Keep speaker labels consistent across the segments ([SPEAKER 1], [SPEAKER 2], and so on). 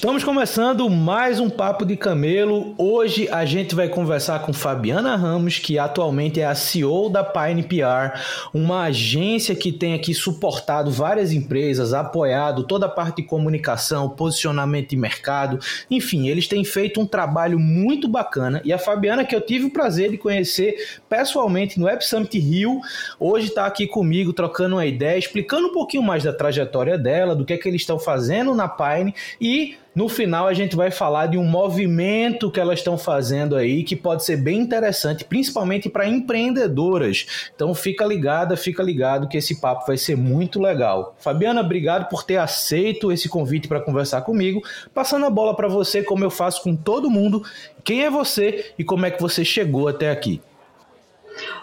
[SPEAKER 1] Estamos começando mais um Papo de Camelo. Hoje a gente vai conversar com Fabiana Ramos, que atualmente é a CEO da Pine PR, uma agência que tem aqui suportado várias empresas, apoiado toda a parte de comunicação, posicionamento de mercado, enfim, eles têm feito um trabalho muito bacana. E a Fabiana, que eu tive o prazer de conhecer pessoalmente no Web Summit Rio, hoje está aqui comigo trocando uma ideia, explicando um pouquinho mais da trajetória dela, do que é que eles estão fazendo na Pine e no final, a gente vai falar de um movimento que elas estão fazendo aí que pode ser bem interessante, principalmente para empreendedoras. Então, fica ligada, fica ligado que esse papo vai ser muito legal. Fabiana, obrigado por ter aceito esse convite para conversar comigo. Passando a bola para você, como eu faço com todo mundo. Quem é você e como é que você chegou até aqui?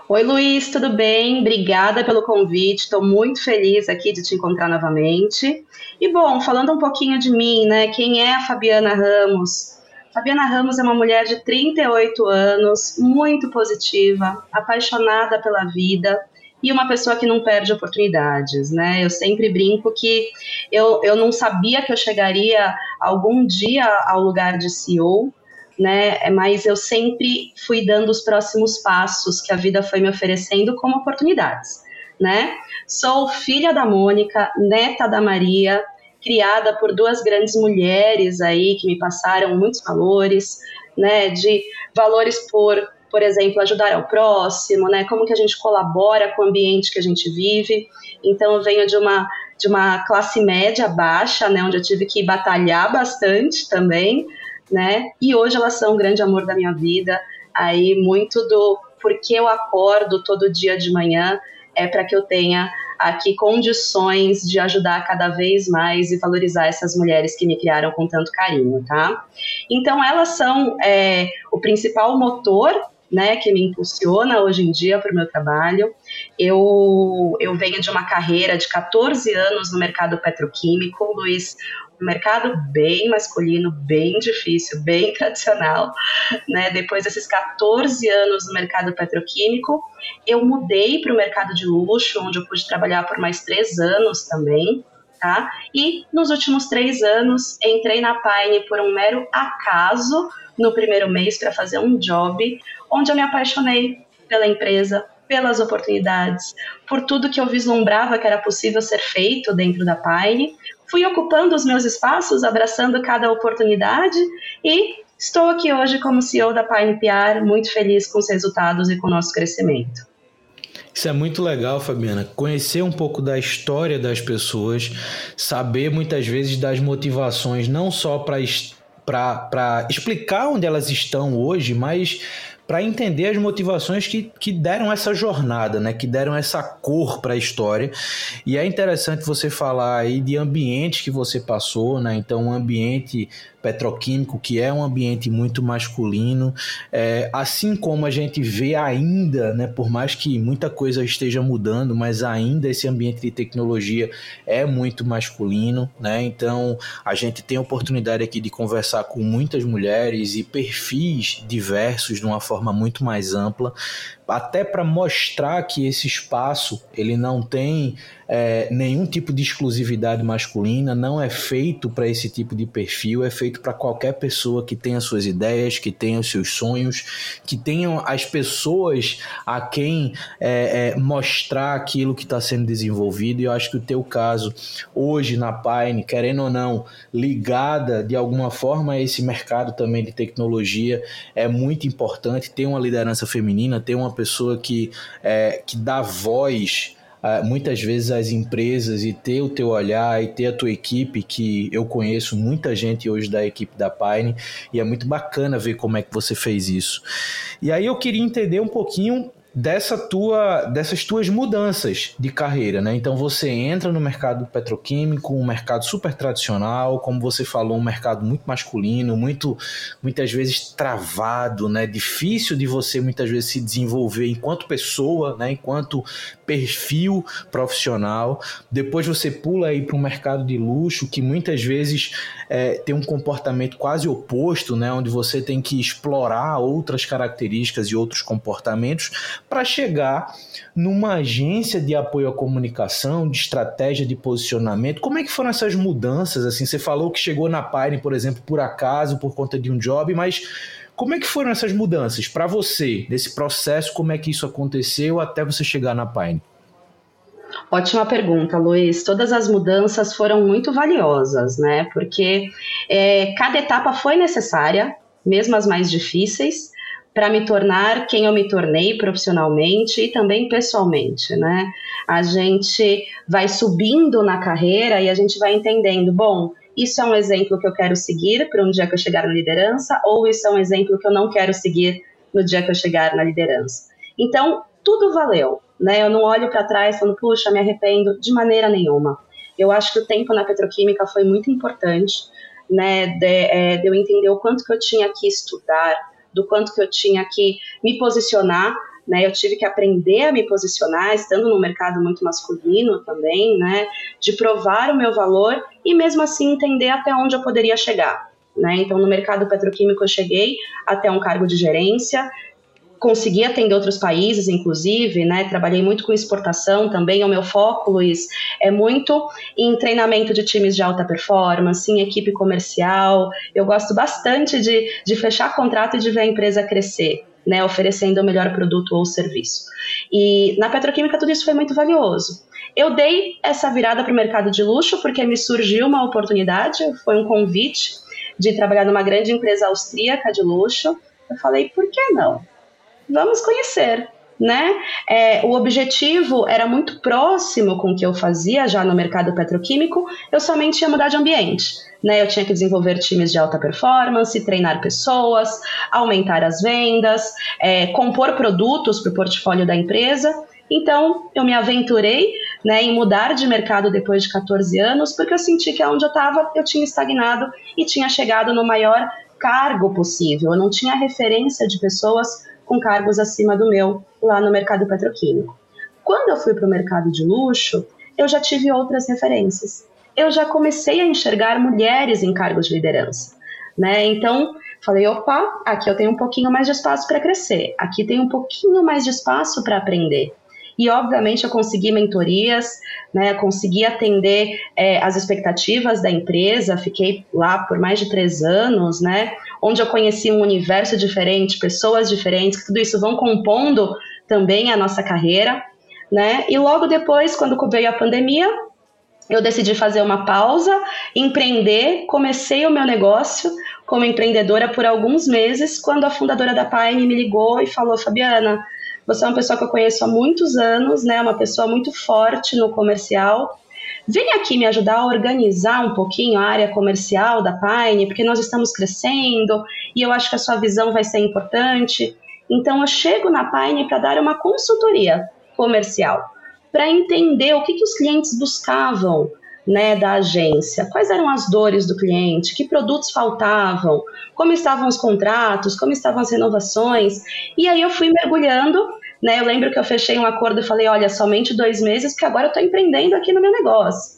[SPEAKER 2] Oi, Luiz, tudo bem? Obrigada pelo convite. Estou muito feliz aqui de te encontrar novamente. E bom, falando um pouquinho de mim, né? Quem é a Fabiana Ramos? Fabiana Ramos é uma mulher de 38 anos, muito positiva, apaixonada pela vida e uma pessoa que não perde oportunidades, né? Eu sempre brinco que eu, eu não sabia que eu chegaria algum dia ao lugar de CEO, né? Mas eu sempre fui dando os próximos passos que a vida foi me oferecendo como oportunidades, né? Sou filha da Mônica, neta da Maria, criada por duas grandes mulheres aí que me passaram muitos valores, né? De valores por, por exemplo, ajudar ao próximo, né? Como que a gente colabora com o ambiente que a gente vive. Então eu venho de uma de uma classe média baixa, né, onde eu tive que batalhar bastante também, né? E hoje elas são o grande amor da minha vida. Aí muito do porque eu acordo todo dia de manhã é para que eu tenha aqui condições de ajudar cada vez mais e valorizar essas mulheres que me criaram com tanto carinho, tá? Então elas são é, o principal motor né, que me impulsiona hoje em dia para o meu trabalho. Eu, eu venho de uma carreira de 14 anos no mercado petroquímico, Luiz, um mercado bem masculino, bem difícil, bem tradicional. Né? Depois desses 14 anos no mercado petroquímico, eu mudei para o mercado de luxo, onde eu pude trabalhar por mais três anos também. Tá? E nos últimos três anos, entrei na Pine por um mero acaso no primeiro mês para fazer um job, onde eu me apaixonei pela empresa, pelas oportunidades, por tudo que eu vislumbrava que era possível ser feito dentro da Pine, fui ocupando os meus espaços, abraçando cada oportunidade e estou aqui hoje como CEO da Pine muito feliz com os resultados e com o nosso crescimento.
[SPEAKER 1] Isso é muito legal, Fabiana. Conhecer um pouco da história das pessoas, saber muitas vezes das motivações, não só para explicar onde elas estão hoje, mas para entender as motivações que, que deram essa jornada, né? Que deram essa cor para a história. E é interessante você falar aí de ambientes que você passou, né? Então, um ambiente petroquímico, que é um ambiente muito masculino, é, assim como a gente vê ainda, né, por mais que muita coisa esteja mudando, mas ainda esse ambiente de tecnologia é muito masculino, né? Então a gente tem a oportunidade aqui de conversar com muitas mulheres e perfis diversos de uma forma muito mais ampla, até para mostrar que esse espaço ele não tem é, nenhum tipo de exclusividade masculina, não é feito para esse tipo de perfil, é feito para qualquer pessoa que tenha suas ideias, que tenha os seus sonhos, que tenham as pessoas a quem é, é, mostrar aquilo que está sendo desenvolvido. E eu acho que o teu caso, hoje na Pine, querendo ou não, ligada de alguma forma a esse mercado também de tecnologia, é muito importante ter uma liderança feminina, ter uma pessoa que, é, que dá voz muitas vezes as empresas e ter o teu olhar e ter a tua equipe, que eu conheço muita gente hoje da equipe da Pine, e é muito bacana ver como é que você fez isso. E aí eu queria entender um pouquinho dessa tua, dessas tuas mudanças de carreira, né? Então você entra no mercado petroquímico, um mercado super tradicional, como você falou, um mercado muito masculino, muito muitas vezes travado, né? Difícil de você muitas vezes se desenvolver enquanto pessoa, né? Enquanto perfil profissional. Depois você pula aí para um mercado de luxo que muitas vezes é, tem um comportamento quase oposto, né? Onde você tem que explorar outras características e outros comportamentos para chegar numa agência de apoio à comunicação, de estratégia de posicionamento. Como é que foram essas mudanças? Assim, você falou que chegou na Pine, por exemplo, por acaso, por conta de um job, mas como é que foram essas mudanças para você, nesse processo, como é que isso aconteceu até você chegar na Pine?
[SPEAKER 2] Ótima pergunta, Luiz. Todas as mudanças foram muito valiosas, né? Porque é, cada etapa foi necessária, mesmo as mais difíceis, para me tornar quem eu me tornei profissionalmente e também pessoalmente, né? A gente vai subindo na carreira e a gente vai entendendo, bom, isso é um exemplo que eu quero seguir para um dia que eu chegar na liderança, ou isso é um exemplo que eu não quero seguir no dia que eu chegar na liderança. Então, tudo valeu, né? Eu não olho para trás falando, puxa, me arrependo de maneira nenhuma. Eu acho que o tempo na petroquímica foi muito importante, né? De, é, de eu entender o quanto que eu tinha que estudar, do quanto que eu tinha que me posicionar, né? Eu tive que aprender a me posicionar, estando no mercado muito masculino também, né? De provar o meu valor e mesmo assim entender até onde eu poderia chegar. Né? Então, no mercado petroquímico, eu cheguei até um cargo de gerência, consegui atender outros países, inclusive, né? Trabalhei muito com exportação também. O meu foco, Luiz, é muito em treinamento de times de alta performance, em equipe comercial. Eu gosto bastante de, de fechar contrato e de ver a empresa crescer. Né, oferecendo o melhor produto ou serviço. E na petroquímica tudo isso foi muito valioso. Eu dei essa virada para o mercado de luxo porque me surgiu uma oportunidade, foi um convite de trabalhar numa grande empresa austríaca de luxo. Eu falei, por que não? Vamos conhecer. Né? É, o objetivo era muito próximo com o que eu fazia já no mercado petroquímico, eu somente ia mudar de ambiente. Né? Eu tinha que desenvolver times de alta performance, treinar pessoas, aumentar as vendas, é, compor produtos para o portfólio da empresa. Então, eu me aventurei né, em mudar de mercado depois de 14 anos, porque eu senti que onde eu estava eu tinha estagnado e tinha chegado no maior cargo possível. Eu não tinha referência de pessoas com cargos acima do meu lá no mercado petroquímico. Quando eu fui para o mercado de luxo, eu já tive outras referências. Eu já comecei a enxergar mulheres em cargos de liderança. Né? Então, falei: opa, aqui eu tenho um pouquinho mais de espaço para crescer, aqui tem um pouquinho mais de espaço para aprender. E, obviamente, eu consegui mentorias, né, consegui atender é, as expectativas da empresa, fiquei lá por mais de três anos, né, onde eu conheci um universo diferente, pessoas diferentes, tudo isso vão compondo também a nossa carreira. Né? E logo depois, quando veio a pandemia, eu decidi fazer uma pausa, empreender, comecei o meu negócio como empreendedora por alguns meses, quando a fundadora da Pine me ligou e falou: Fabiana, você é uma pessoa que eu conheço há muitos anos, né? Uma pessoa muito forte no comercial. Vem aqui me ajudar a organizar um pouquinho a área comercial da Pine, porque nós estamos crescendo e eu acho que a sua visão vai ser importante. Então eu chego na Pine para dar uma consultoria comercial, para entender o que, que os clientes buscavam, né, da agência, quais eram as dores do cliente, que produtos faltavam, como estavam os contratos, como estavam as renovações. E aí eu fui mergulhando. Né, eu lembro que eu fechei um acordo e falei, olha, somente dois meses, porque agora eu estou empreendendo aqui no meu negócio.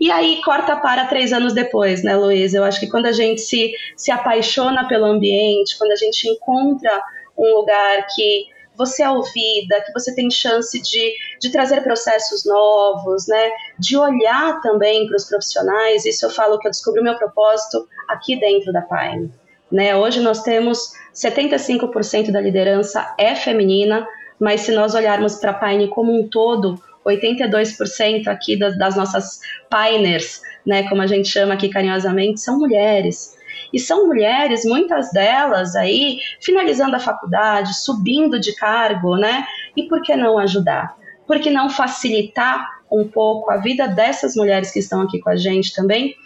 [SPEAKER 2] E aí corta para três anos depois, né, Luiz? Eu acho que quando a gente se, se apaixona pelo ambiente, quando a gente encontra um lugar que você é ouvida, que você tem chance de, de trazer processos novos, né? De olhar também para os profissionais. Isso eu falo que eu descobri o meu propósito aqui dentro da Pine. Né? Hoje nós temos 75% da liderança é feminina, mas se nós olharmos para a Pine como um todo, 82% aqui das, das nossas Piners, né, como a gente chama aqui carinhosamente, são mulheres. E são mulheres, muitas delas aí, finalizando a faculdade, subindo de cargo, né? E por que não ajudar? Por que não facilitar um pouco a vida dessas mulheres que estão aqui com a gente também?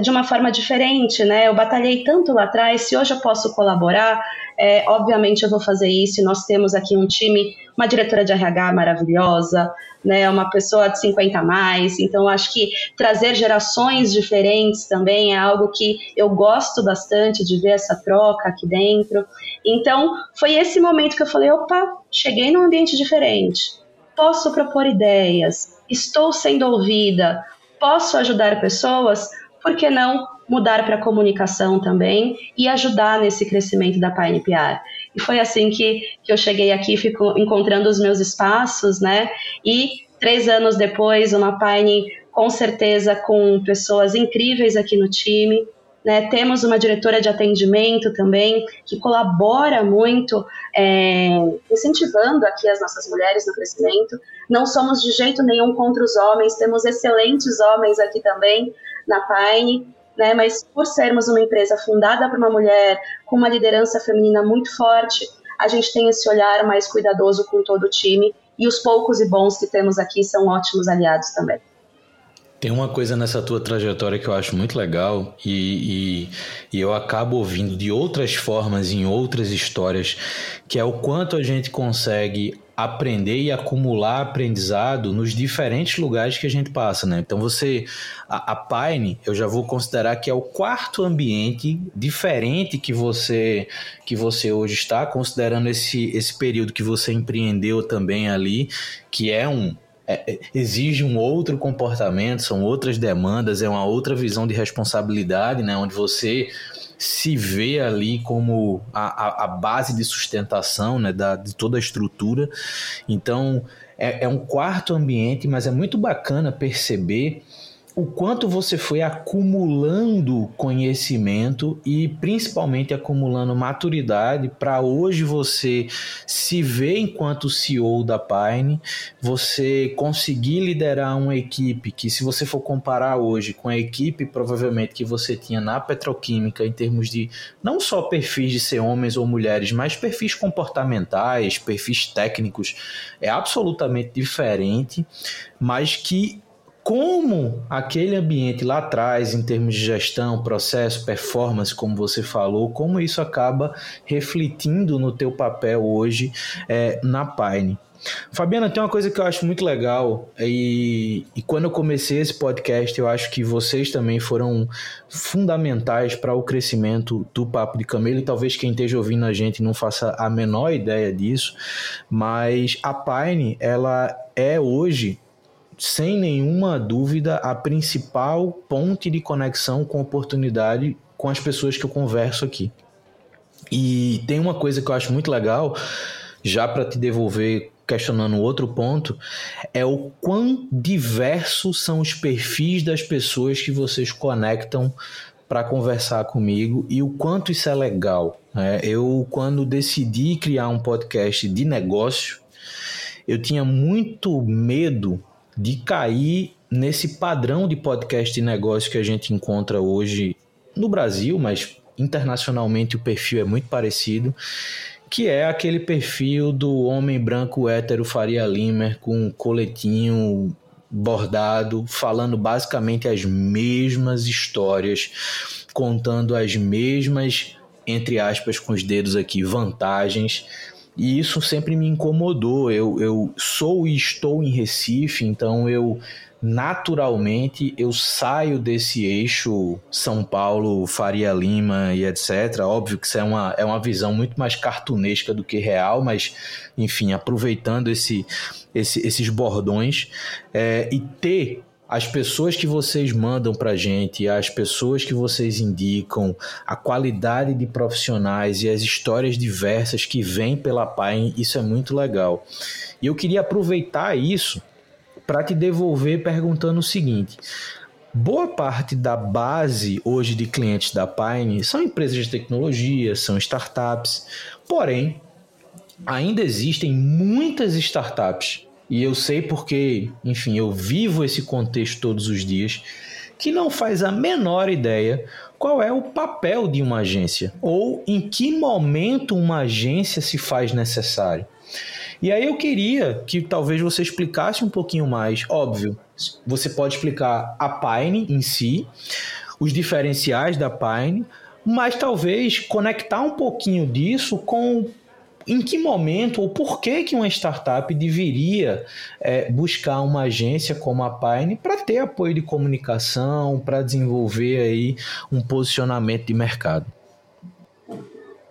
[SPEAKER 2] de uma forma diferente, né? Eu batalhei tanto lá atrás, se hoje eu posso colaborar, é, obviamente eu vou fazer isso. Nós temos aqui um time uma diretora de RH maravilhosa, né, uma pessoa de 50 a mais. Então, acho que trazer gerações diferentes também é algo que eu gosto bastante de ver essa troca aqui dentro. Então, foi esse momento que eu falei: opa, cheguei num ambiente diferente, posso propor ideias, estou sendo ouvida, posso ajudar pessoas, por que não mudar para comunicação também e ajudar nesse crescimento da PR. E foi assim que, que eu cheguei aqui, fico encontrando os meus espaços, né? E três anos depois, uma Pine com certeza com pessoas incríveis aqui no time. Né, temos uma diretora de atendimento também que colabora muito, é, incentivando aqui as nossas mulheres no crescimento. Não somos de jeito nenhum contra os homens, temos excelentes homens aqui também na Pine né? Mas por sermos uma empresa fundada por uma mulher, com uma liderança feminina muito forte, a gente tem esse olhar mais cuidadoso com todo o time e os poucos e bons que temos aqui são ótimos aliados também.
[SPEAKER 1] Tem uma coisa nessa tua trajetória que eu acho muito legal e, e, e, eu acabo ouvindo de outras formas, em outras histórias, que é o quanto a gente consegue aprender e acumular aprendizado nos diferentes lugares que a gente passa, né? Então você, a, a Pine, eu já vou considerar que é o quarto ambiente diferente que você que você hoje está, considerando esse, esse período que você empreendeu também ali, que é um é, é exige um outro comportamento, são outras demandas, é uma outra visão de responsabilidade, né? Onde você se vê ali como a, a, a base de sustentação né, da, de toda a estrutura. Então, é, é um quarto ambiente, mas é muito bacana perceber o quanto você foi acumulando conhecimento e principalmente acumulando maturidade para hoje você se ver enquanto CEO da Pine, você conseguir liderar uma equipe que se você for comparar hoje com a equipe provavelmente que você tinha na petroquímica em termos de não só perfis de ser homens ou mulheres, mas perfis comportamentais, perfis técnicos, é absolutamente diferente, mas que como aquele ambiente lá atrás, em termos de gestão, processo, performance, como você falou, como isso acaba refletindo no teu papel hoje é, na Pine. Fabiana, tem uma coisa que eu acho muito legal e, e quando eu comecei esse podcast, eu acho que vocês também foram fundamentais para o crescimento do Papo de Camelo e talvez quem esteja ouvindo a gente não faça a menor ideia disso, mas a Pine, ela é hoje sem nenhuma dúvida, a principal ponte de conexão com oportunidade com as pessoas que eu converso aqui. E tem uma coisa que eu acho muito legal, já para te devolver questionando outro ponto, é o quão diversos são os perfis das pessoas que vocês conectam para conversar comigo e o quanto isso é legal. Né? Eu, quando decidi criar um podcast de negócio, eu tinha muito medo de cair nesse padrão de podcast de negócio que a gente encontra hoje no Brasil, mas internacionalmente o perfil é muito parecido, que é aquele perfil do homem branco hétero Faria Limer com um coletinho bordado, falando basicamente as mesmas histórias, contando as mesmas, entre aspas, com os dedos aqui, vantagens e isso sempre me incomodou. Eu, eu sou e estou em Recife, então eu naturalmente eu saio desse eixo São Paulo, Faria Lima e etc. Óbvio que isso é uma, é uma visão muito mais cartunesca do que real, mas enfim, aproveitando esse, esse esses bordões é, e ter as pessoas que vocês mandam para gente, as pessoas que vocês indicam, a qualidade de profissionais e as histórias diversas que vêm pela PAIN, isso é muito legal. E eu queria aproveitar isso para te devolver perguntando o seguinte: boa parte da base hoje de clientes da Pine são empresas de tecnologia, são startups, porém ainda existem muitas startups e eu sei porque, enfim, eu vivo esse contexto todos os dias, que não faz a menor ideia qual é o papel de uma agência ou em que momento uma agência se faz necessário. E aí eu queria que talvez você explicasse um pouquinho mais. Óbvio, você pode explicar a Pine em si, os diferenciais da Pine, mas talvez conectar um pouquinho disso com em que momento ou por que, que uma startup deveria é, buscar uma agência como a Pine para ter apoio de comunicação, para desenvolver aí um posicionamento de mercado?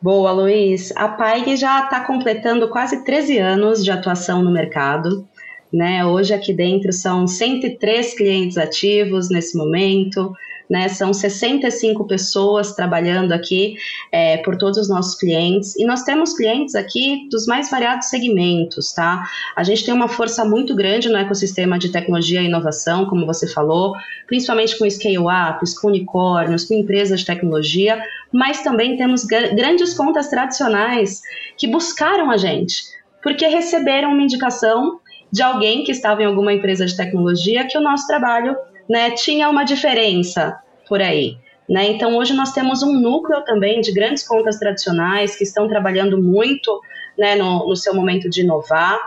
[SPEAKER 2] Boa, Luiz. A Pine já está completando quase 13 anos de atuação no mercado. Né? Hoje aqui dentro são 103 clientes ativos nesse momento, né? São 65 pessoas trabalhando aqui é, por todos os nossos clientes e nós temos clientes aqui dos mais variados segmentos, tá? A gente tem uma força muito grande no ecossistema de tecnologia e inovação, como você falou, principalmente com scale-ups, com unicórnios, com empresas de tecnologia, mas também temos grandes contas tradicionais que buscaram a gente porque receberam uma indicação de alguém que estava em alguma empresa de tecnologia que o nosso trabalho né, tinha uma diferença por aí. Né? Então, hoje nós temos um núcleo também de grandes contas tradicionais que estão trabalhando muito né, no, no seu momento de inovar.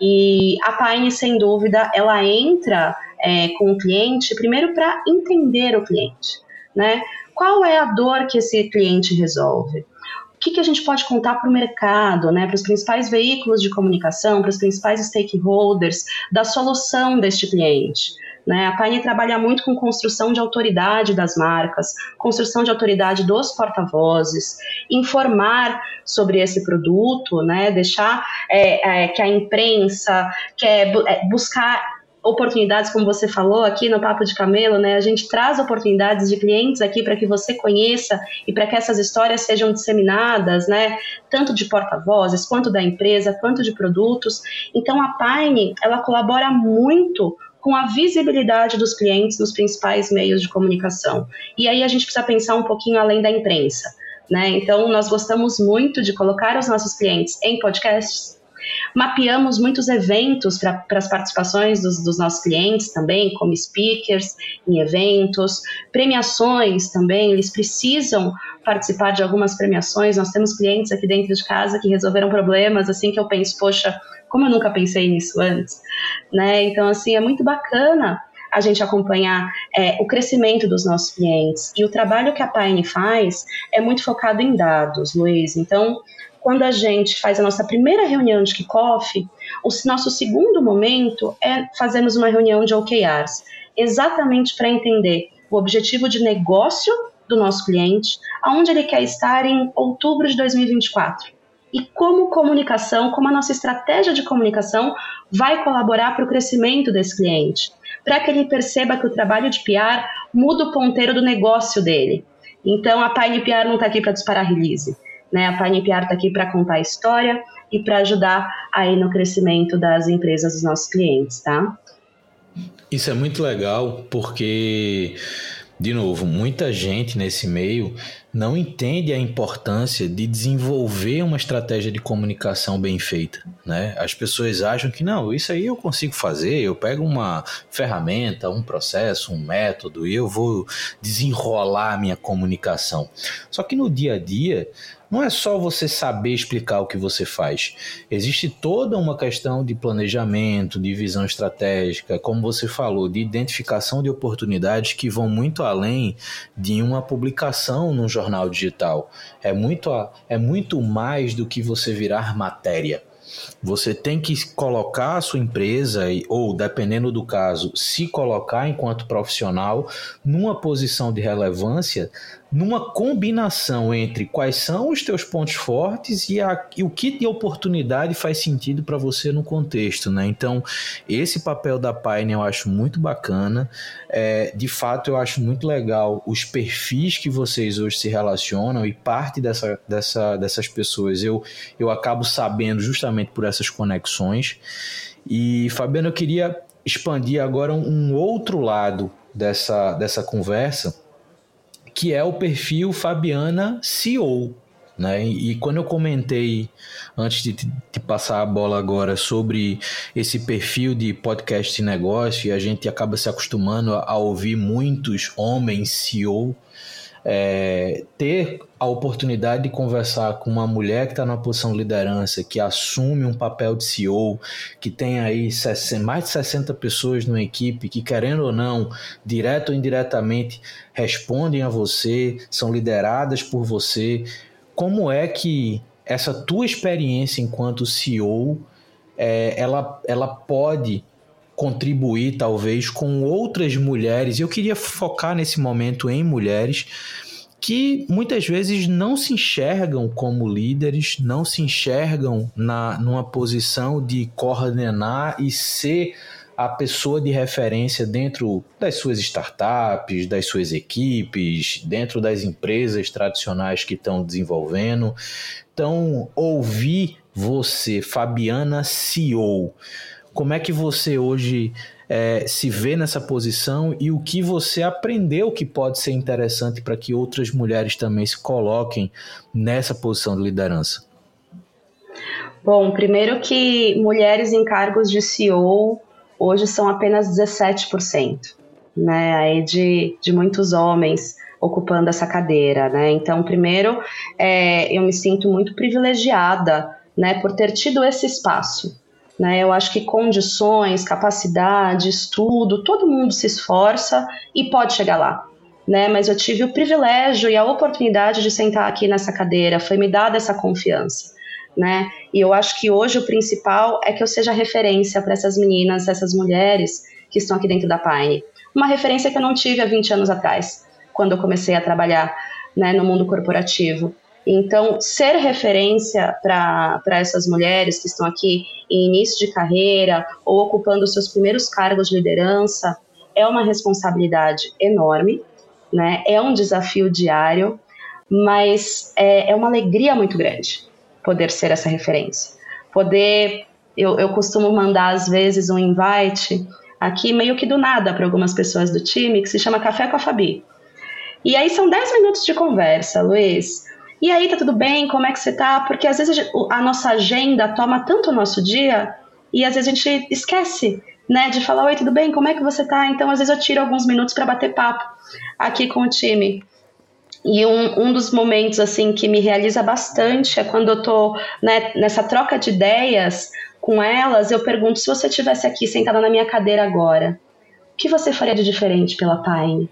[SPEAKER 2] E a Pine, sem dúvida, ela entra é, com o cliente primeiro para entender o cliente. Né? Qual é a dor que esse cliente resolve? O que, que a gente pode contar para o mercado, né, para os principais veículos de comunicação, para os principais stakeholders da solução deste cliente? Né? A Pine trabalha muito com construção de autoridade das marcas, construção de autoridade dos porta-vozes, informar sobre esse produto, né? deixar é, é, que a imprensa quer é, buscar oportunidades, como você falou aqui no Papo de Camelo, né? A gente traz oportunidades de clientes aqui para que você conheça e para que essas histórias sejam disseminadas, né? Tanto de porta-vozes, quanto da empresa, quanto de produtos. Então a Pine, ela colabora muito com a visibilidade dos clientes nos principais meios de comunicação. E aí a gente precisa pensar um pouquinho além da imprensa. Né? Então, nós gostamos muito de colocar os nossos clientes em podcasts, Mapeamos muitos eventos para as participações dos, dos, nossos clientes também, como speakers em eventos, premiações também, eles precisam participar de algumas premiações. Nós temos clientes aqui dentro de casa que resolveram problemas assim que eu penso, poxa, como eu nunca pensei nisso antes, né? Então, assim, é muito bacana a gente acompanhar é, o crescimento dos nossos clientes. E o trabalho que a Pine faz é muito focado em dados, Luiz. Então, quando a gente faz a nossa primeira reunião de kickoff, o nosso segundo momento é fazermos uma reunião de OKRs, exatamente para entender o objetivo de negócio do nosso cliente, aonde ele quer estar em outubro de 2024 e como comunicação, como a nossa estratégia de comunicação vai colaborar para o crescimento desse cliente, para que ele perceba que o trabalho de PR muda o ponteiro do negócio dele. Então a Pine PR não está aqui para disparar release, né? A Pine PR está aqui para contar a história e para ajudar aí no crescimento das empresas dos nossos clientes, tá?
[SPEAKER 1] Isso é muito legal porque de novo, muita gente nesse meio não entende a importância de desenvolver uma estratégia de comunicação bem feita, né? As pessoas acham que não, isso aí eu consigo fazer, eu pego uma ferramenta, um processo, um método e eu vou desenrolar a minha comunicação. Só que no dia a dia, não é só você saber explicar o que você faz. Existe toda uma questão de planejamento, de visão estratégica, como você falou, de identificação de oportunidades que vão muito além de uma publicação num jornal digital. É muito, é muito mais do que você virar matéria. Você tem que colocar a sua empresa, ou dependendo do caso, se colocar enquanto profissional numa posição de relevância numa combinação entre quais são os teus pontos fortes e, a, e o que de oportunidade faz sentido para você no contexto, né? Então, esse papel da Pine eu acho muito bacana. É, de fato, eu acho muito legal os perfis que vocês hoje se relacionam e parte dessa, dessa, dessas pessoas eu, eu acabo sabendo justamente por essas conexões. E, Fabiano, eu queria expandir agora um outro lado dessa, dessa conversa que é o perfil Fabiana CEO. Né? E quando eu comentei, antes de, de passar a bola agora, sobre esse perfil de podcast e negócio, e a gente acaba se acostumando a, a ouvir muitos homens CEO, é, ter a oportunidade de conversar com uma mulher que está na posição de liderança, que assume um papel de CEO, que tem aí mais de 60 pessoas numa equipe que, querendo ou não, direto ou indiretamente, respondem a você, são lideradas por você. Como é que essa tua experiência enquanto CEO, é, ela, ela pode contribuir talvez com outras mulheres. Eu queria focar nesse momento em mulheres que muitas vezes não se enxergam como líderes, não se enxergam na, numa posição de coordenar e ser a pessoa de referência dentro das suas startups, das suas equipes, dentro das empresas tradicionais que estão desenvolvendo. Então, ouvir você, Fabiana CEO, como é que você hoje é, se vê nessa posição e o que você aprendeu que pode ser interessante para que outras mulheres também se coloquem nessa posição de liderança?
[SPEAKER 2] Bom, primeiro que mulheres em cargos de CEO hoje são apenas 17%, né? Aí de, de muitos homens ocupando essa cadeira, né? Então, primeiro, é, eu me sinto muito privilegiada, né, por ter tido esse espaço, né? Eu acho que condições, capacidade, estudo, todo mundo se esforça e pode chegar lá. Né? Mas eu tive o privilégio e a oportunidade de sentar aqui nessa cadeira, foi me dada essa confiança. Né? E eu acho que hoje o principal é que eu seja referência para essas meninas, essas mulheres que estão aqui dentro da Pine. Uma referência que eu não tive há 20 anos atrás, quando eu comecei a trabalhar né, no mundo corporativo. Então, ser referência para essas mulheres que estão aqui em início de carreira ou ocupando seus primeiros cargos de liderança é uma responsabilidade enorme, né? é um desafio diário, mas é, é uma alegria muito grande poder ser essa referência. Poder, eu, eu costumo mandar às vezes um invite aqui meio que do nada para algumas pessoas do time que se chama Café com a Fabi. E aí são 10 minutos de conversa, Luiz e aí, tá tudo bem? Como é que você tá? Porque às vezes a nossa agenda toma tanto o nosso dia e às vezes a gente esquece, né, de falar: Oi, tudo bem? Como é que você tá? Então, às vezes eu tiro alguns minutos para bater papo aqui com o time. E um, um dos momentos assim que me realiza bastante é quando eu tô né, nessa troca de ideias com elas, eu pergunto se você estivesse aqui sentada na minha cadeira agora, o que você faria de diferente pela Pine?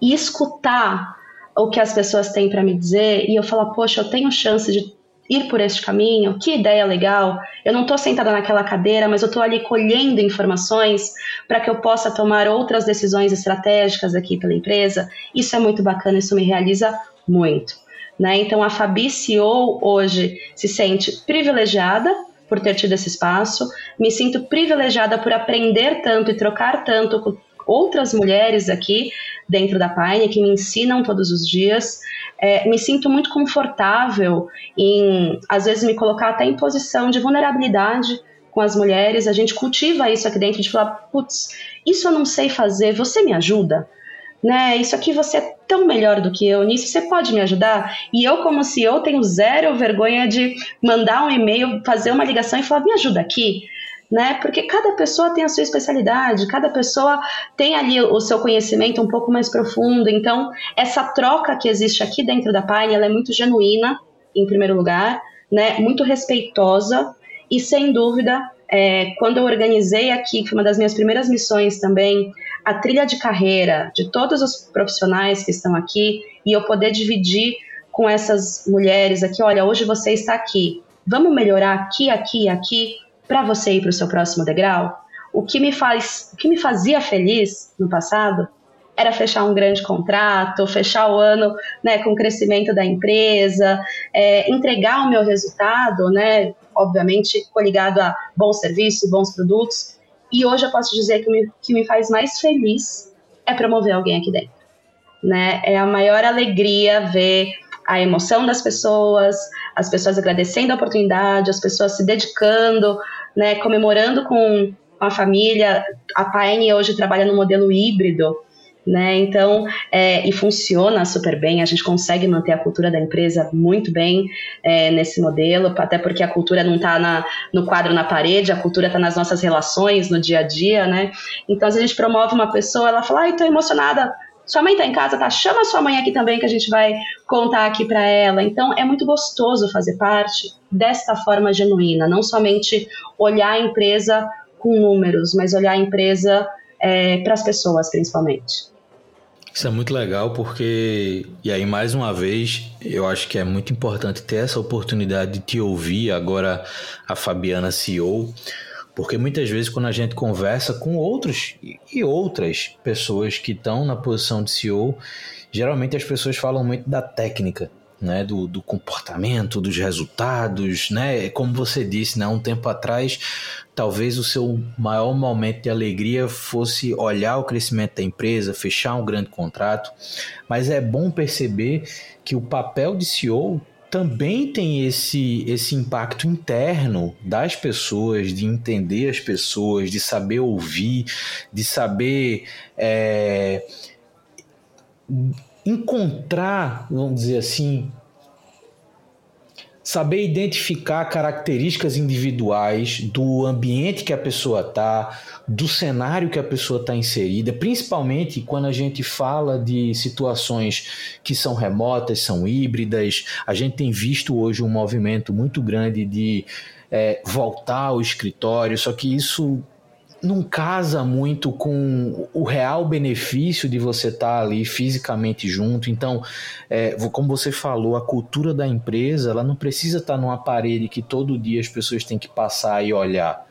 [SPEAKER 2] E escutar o que as pessoas têm para me dizer e eu falar, poxa, eu tenho chance de ir por este caminho, que ideia legal. Eu não estou sentada naquela cadeira, mas eu estou ali colhendo informações para que eu possa tomar outras decisões estratégicas aqui pela empresa. Isso é muito bacana, isso me realiza muito. Né? Então a Fabi CEO hoje se sente privilegiada por ter tido esse espaço, me sinto privilegiada por aprender tanto e trocar tanto com outras mulheres aqui dentro da Pine que me ensinam todos os dias. É, me sinto muito confortável em, às vezes, me colocar até em posição de vulnerabilidade com as mulheres. A gente cultiva isso aqui dentro de falar, putz, isso eu não sei fazer, você me ajuda? Né, isso aqui você é tão melhor do que eu nisso, você pode me ajudar? E eu, como CEO, tenho zero vergonha de mandar um e-mail, fazer uma ligação e falar, me ajuda aqui né? Porque cada pessoa tem a sua especialidade, cada pessoa tem ali o seu conhecimento um pouco mais profundo. Então, essa troca que existe aqui dentro da Pine, ela é muito genuína, em primeiro lugar, né? Muito respeitosa e sem dúvida, é, quando eu organizei aqui, foi uma das minhas primeiras missões também, a trilha de carreira de todos os profissionais que estão aqui e eu poder dividir com essas mulheres aqui, olha, hoje você está aqui, vamos melhorar aqui, aqui, aqui para você ir para o seu próximo degrau, o que me faz, o que me fazia feliz no passado era fechar um grande contrato, fechar o ano né, com o crescimento da empresa, é, entregar o meu resultado, né, obviamente coligado a bons serviços, bons produtos. E hoje eu posso dizer que o que me faz mais feliz é promover alguém aqui dentro. Né? É a maior alegria ver a emoção das pessoas, as pessoas agradecendo a oportunidade, as pessoas se dedicando, né, comemorando com a família. A Pine hoje trabalha no modelo híbrido, né? Então, é, e funciona super bem. A gente consegue manter a cultura da empresa muito bem é, nesse modelo, até porque a cultura não está no quadro na parede, a cultura está nas nossas relações, no dia a dia, né? Então, se a gente promove uma pessoa, ela fala, ai, tô emocionada sua mãe tá em casa, tá? Chama sua mãe aqui também que a gente vai contar aqui para ela. Então é muito gostoso fazer parte desta forma genuína, não somente olhar a empresa com números, mas olhar a empresa é, para as pessoas, principalmente.
[SPEAKER 1] Isso é muito legal porque, e aí mais uma vez, eu acho que é muito importante ter essa oportunidade de te ouvir agora a Fabiana CEO, porque muitas vezes quando a gente conversa com outros e outras pessoas que estão na posição de CEO, geralmente as pessoas falam muito da técnica, né, do, do, comportamento, dos resultados, né? Como você disse, né, um tempo atrás, talvez o seu maior momento de alegria fosse olhar o crescimento da empresa, fechar um grande contrato, mas é bom perceber que o papel de CEO também tem esse, esse impacto interno das pessoas, de entender as pessoas, de saber ouvir, de saber é, encontrar, vamos dizer assim, saber identificar características individuais do ambiente que a pessoa está, do cenário que a pessoa está inserida, principalmente quando a gente fala de situações que são remotas, são híbridas. A gente tem visto hoje um movimento muito grande de é, voltar ao escritório, só que isso não casa muito com o real benefício de você estar tá ali fisicamente junto. Então, é, como você falou, a cultura da empresa ela não precisa estar tá numa parede que todo dia as pessoas têm que passar e olhar.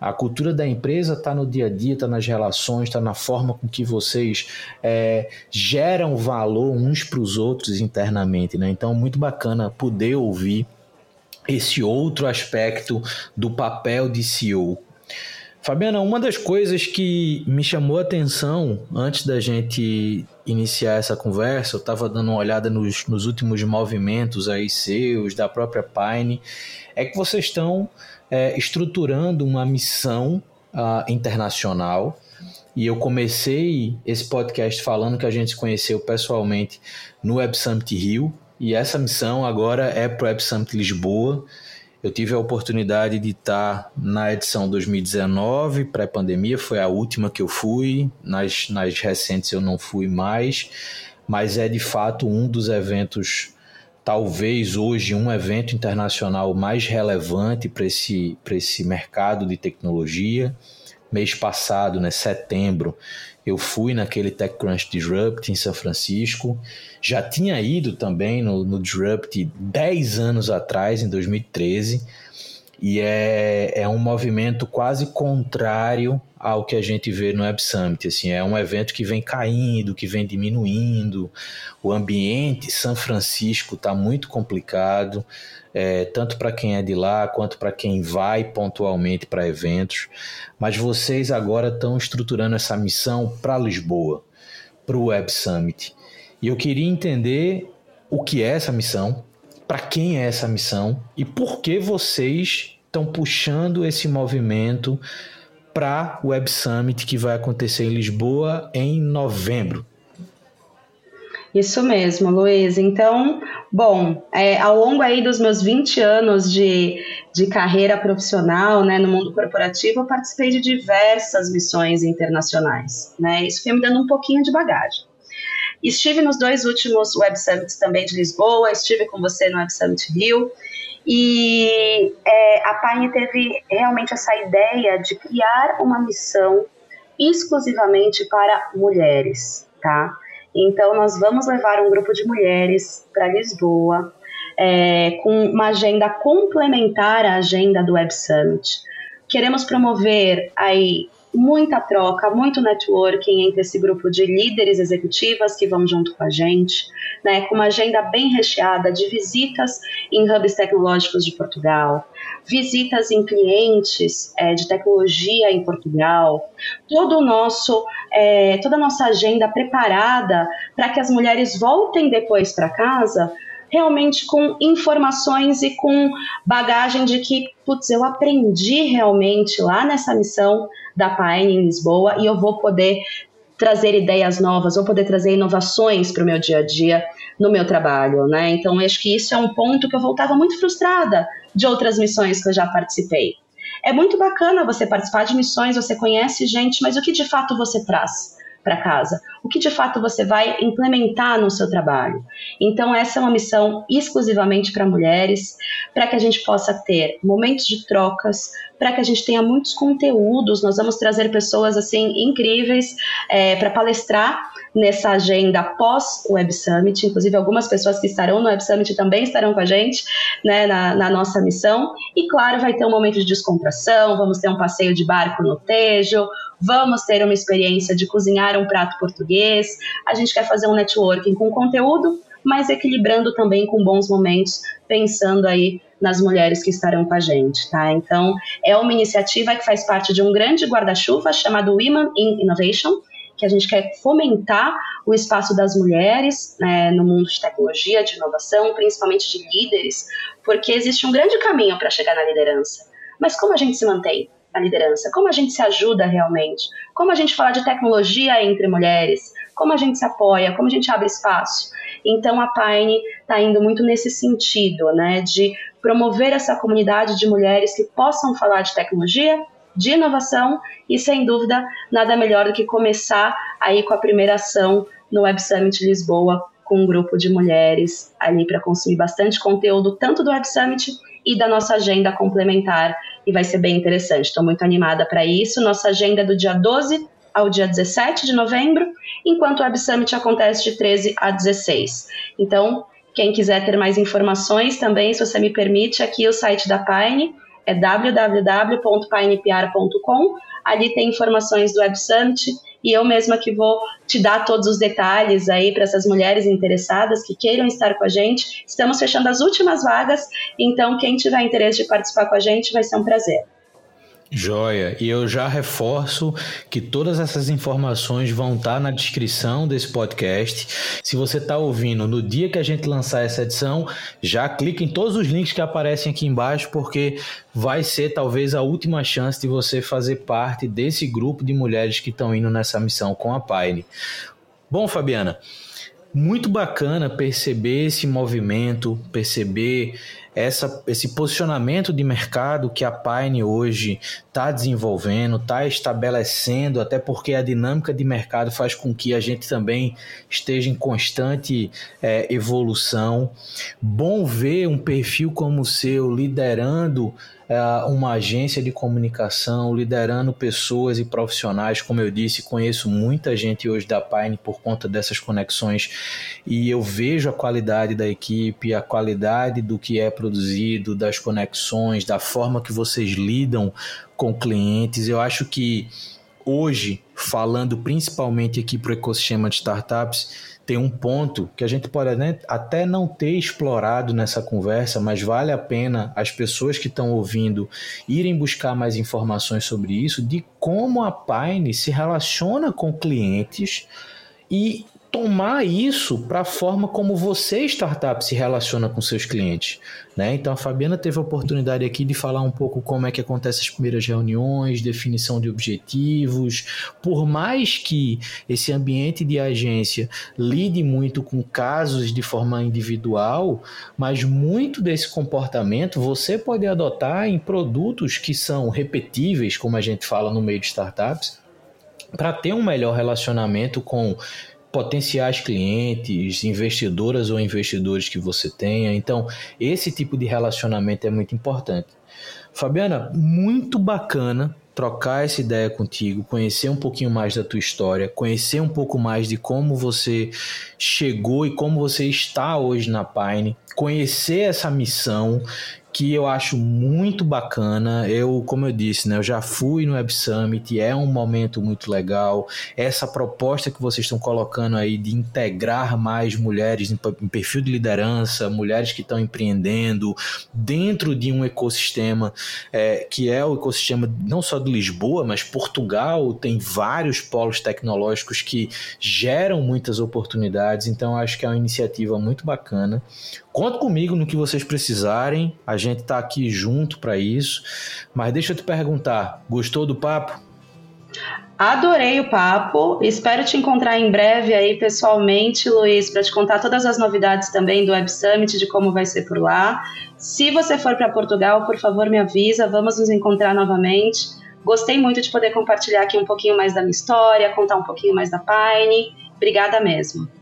[SPEAKER 1] A cultura da empresa está no dia a dia, está nas relações, está na forma com que vocês é, geram valor uns para os outros internamente. Né? Então, muito bacana poder ouvir esse outro aspecto do papel de CEO Fabiana, uma das coisas que me chamou a atenção antes da gente iniciar essa conversa, eu estava dando uma olhada nos, nos, últimos movimentos aí seus, da própria Pine, é que vocês estão é, estruturando uma missão uh, internacional. E eu comecei esse podcast falando que a gente se conheceu pessoalmente no Web Summit Rio. E essa missão agora é para o Web Summit Lisboa. Eu tive a oportunidade de estar na edição 2019, pré-pandemia, foi a última que eu fui, nas, nas recentes eu não fui mais, mas é de fato um dos eventos, talvez hoje, um evento internacional mais relevante para esse, esse mercado de tecnologia. Mês passado, né, setembro, eu fui naquele TechCrunch Disrupt em São Francisco. Já tinha ido também no, no Disrupt 10 anos atrás, em 2013. E é, é um movimento quase contrário ao que a gente vê no Web Summit. Assim, é um evento que vem caindo, que vem diminuindo. O ambiente São Francisco está muito complicado, é, tanto para quem é de lá quanto para quem vai pontualmente para eventos. Mas vocês agora estão estruturando essa missão para Lisboa, para o Web Summit. E eu queria entender o que é essa missão, para quem é essa missão e por que vocês estão puxando esse movimento para o Web Summit que vai acontecer em Lisboa em novembro.
[SPEAKER 2] Isso mesmo, Luiz. Então, bom, é, ao longo aí dos meus 20 anos de, de carreira profissional né, no mundo corporativo, eu participei de diversas missões internacionais. Né? Isso foi me dando um pouquinho de bagagem. Estive nos dois últimos Web Summits também de Lisboa, estive com você no Web Summit Rio, e é, a Pine teve realmente essa ideia de criar uma missão exclusivamente para mulheres, tá? Então, nós vamos levar um grupo de mulheres para Lisboa, é, com uma agenda complementar à agenda do Web Summit. Queremos promover aí muita troca, muito networking entre esse grupo de líderes executivas que vão junto com a gente, né, com uma agenda bem recheada de visitas em hubs tecnológicos de Portugal, visitas em clientes é, de tecnologia em Portugal, todo o nosso, é, toda a nossa agenda preparada para que as mulheres voltem depois para casa realmente com informações e com bagagem de que, putz, eu aprendi realmente lá nessa missão da Pine em Lisboa e eu vou poder trazer ideias novas, vou poder trazer inovações para o meu dia a dia no meu trabalho, né? Então, acho que isso é um ponto que eu voltava muito frustrada de outras missões que eu já participei. É muito bacana você participar de missões, você conhece gente, mas o que de fato você traz? para casa? O que de fato você vai implementar no seu trabalho? Então, essa é uma missão exclusivamente para mulheres. para que a gente possa ter momentos de trocas, para que a gente tenha muitos conteúdos. Nós vamos trazer pessoas assim incríveis é, para palestrar nessa agenda pós Web Summit. Inclusive, algumas pessoas que estarão no Web Summit também estarão com a gente né, na, na nossa missão. E, claro, vai ter um momento de descontração, vamos ter um passeio de barco no Tejo, vamos ter uma experiência de cozinhar um prato português. A gente quer fazer um networking com conteúdo, mas equilibrando também com bons momentos, pensando aí nas mulheres que estarão com a gente, tá? Então, é uma iniciativa que faz parte de um grande guarda-chuva chamado Women in Innovation, que a gente quer fomentar o espaço das mulheres né, no mundo de tecnologia, de inovação, principalmente de líderes, porque existe um grande caminho para chegar na liderança. Mas como a gente se mantém na liderança? Como a gente se ajuda realmente? Como a gente fala de tecnologia entre mulheres? Como a gente se apoia? Como a gente abre espaço? Então a Pine está indo muito nesse sentido, né, de promover essa comunidade de mulheres que possam falar de tecnologia, de inovação e, sem dúvida, nada melhor do que começar aí com a primeira ação no Web Summit Lisboa com um grupo de mulheres ali para consumir bastante conteúdo, tanto do Web Summit e da nossa agenda complementar, e vai ser bem interessante. Estou muito animada para isso. Nossa agenda é do dia 12 ao dia 17 de novembro, enquanto o Web Summit acontece de 13 a 16. Então, quem quiser ter mais informações também, se você me permite, aqui o site da Pine é www.pinepiar.com. Ali tem informações do Web Summit e eu mesma que vou te dar todos os detalhes aí para essas mulheres interessadas que queiram estar com a gente. Estamos fechando as últimas vagas, então quem tiver interesse de participar com a gente vai ser um prazer.
[SPEAKER 1] Joia, e eu já reforço que todas essas informações vão estar na descrição desse podcast. Se você está ouvindo no dia que a gente lançar essa edição, já clique em todos os links que aparecem aqui embaixo, porque vai ser talvez a última chance de você fazer parte desse grupo de mulheres que estão indo nessa missão com a Paine. Bom, Fabiana, muito bacana perceber esse movimento, perceber essa, esse posicionamento de mercado que a Pine hoje está desenvolvendo, está estabelecendo, até porque a dinâmica de mercado faz com que a gente também esteja em constante é, evolução. Bom ver um perfil como o seu liderando uma agência de comunicação, liderando pessoas e profissionais. Como eu disse, conheço muita gente hoje da Pine por conta dessas conexões e eu vejo a qualidade da equipe, a qualidade do que é produzido, das conexões, da forma que vocês lidam com clientes. Eu acho que hoje, falando principalmente aqui para o ecossistema de startups, tem um ponto que a gente pode até não ter explorado nessa conversa, mas vale a pena as pessoas que estão ouvindo irem buscar mais informações sobre isso, de como a Pine se relaciona com clientes e tomar isso para a forma como você, startup, se relaciona com seus clientes. Né? Então a Fabiana teve a oportunidade aqui de falar um pouco como é que acontecem as primeiras reuniões, definição de objetivos. Por mais que esse ambiente de agência lide muito com casos de forma individual, mas muito desse comportamento você pode adotar em produtos que são repetíveis, como a gente fala no meio de startups, para ter um melhor relacionamento com potenciais clientes, investidoras ou investidores que você tenha. Então, esse tipo de relacionamento é muito importante. Fabiana, muito bacana trocar essa ideia contigo, conhecer um pouquinho mais da tua história, conhecer um pouco mais de como você chegou e como você está hoje na Pine, conhecer essa missão que eu acho muito bacana. Eu, como eu disse, né, eu já fui no Web Summit, é um momento muito legal. Essa proposta que vocês estão colocando aí de integrar mais mulheres em perfil de liderança, mulheres que estão empreendendo dentro de um ecossistema é, que é o ecossistema não só de Lisboa, mas Portugal tem vários polos tecnológicos que geram muitas oportunidades. Então, acho que é uma iniciativa muito bacana. Conta comigo no que vocês precisarem, a gente está aqui junto para isso. Mas deixa eu te perguntar, gostou do papo?
[SPEAKER 2] Adorei o papo, espero te encontrar em breve aí pessoalmente, Luiz, para te contar todas as novidades também do Web Summit, de como vai ser por lá. Se você for para Portugal, por favor me avisa, vamos nos encontrar novamente. Gostei muito de poder compartilhar aqui um pouquinho mais da minha história, contar um pouquinho mais da Pine. Obrigada mesmo.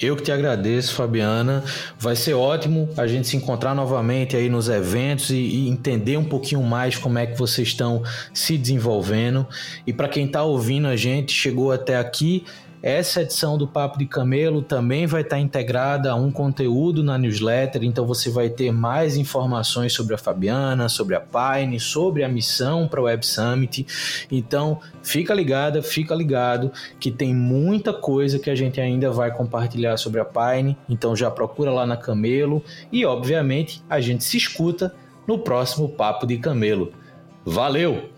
[SPEAKER 1] Eu que te agradeço, Fabiana. Vai ser ótimo a gente se encontrar novamente aí nos eventos e, e entender um pouquinho mais como é que vocês estão se desenvolvendo. E para quem está ouvindo a gente, chegou até aqui, essa edição do Papo de Camelo também vai estar integrada a um conteúdo na newsletter, então você vai ter mais informações sobre a Fabiana, sobre a Pine, sobre a missão para o Web Summit. Então, fica ligada, fica ligado que tem muita coisa que a gente ainda vai compartilhar sobre a Pine, então já procura lá na Camelo e, obviamente, a gente se escuta no próximo Papo de Camelo. Valeu!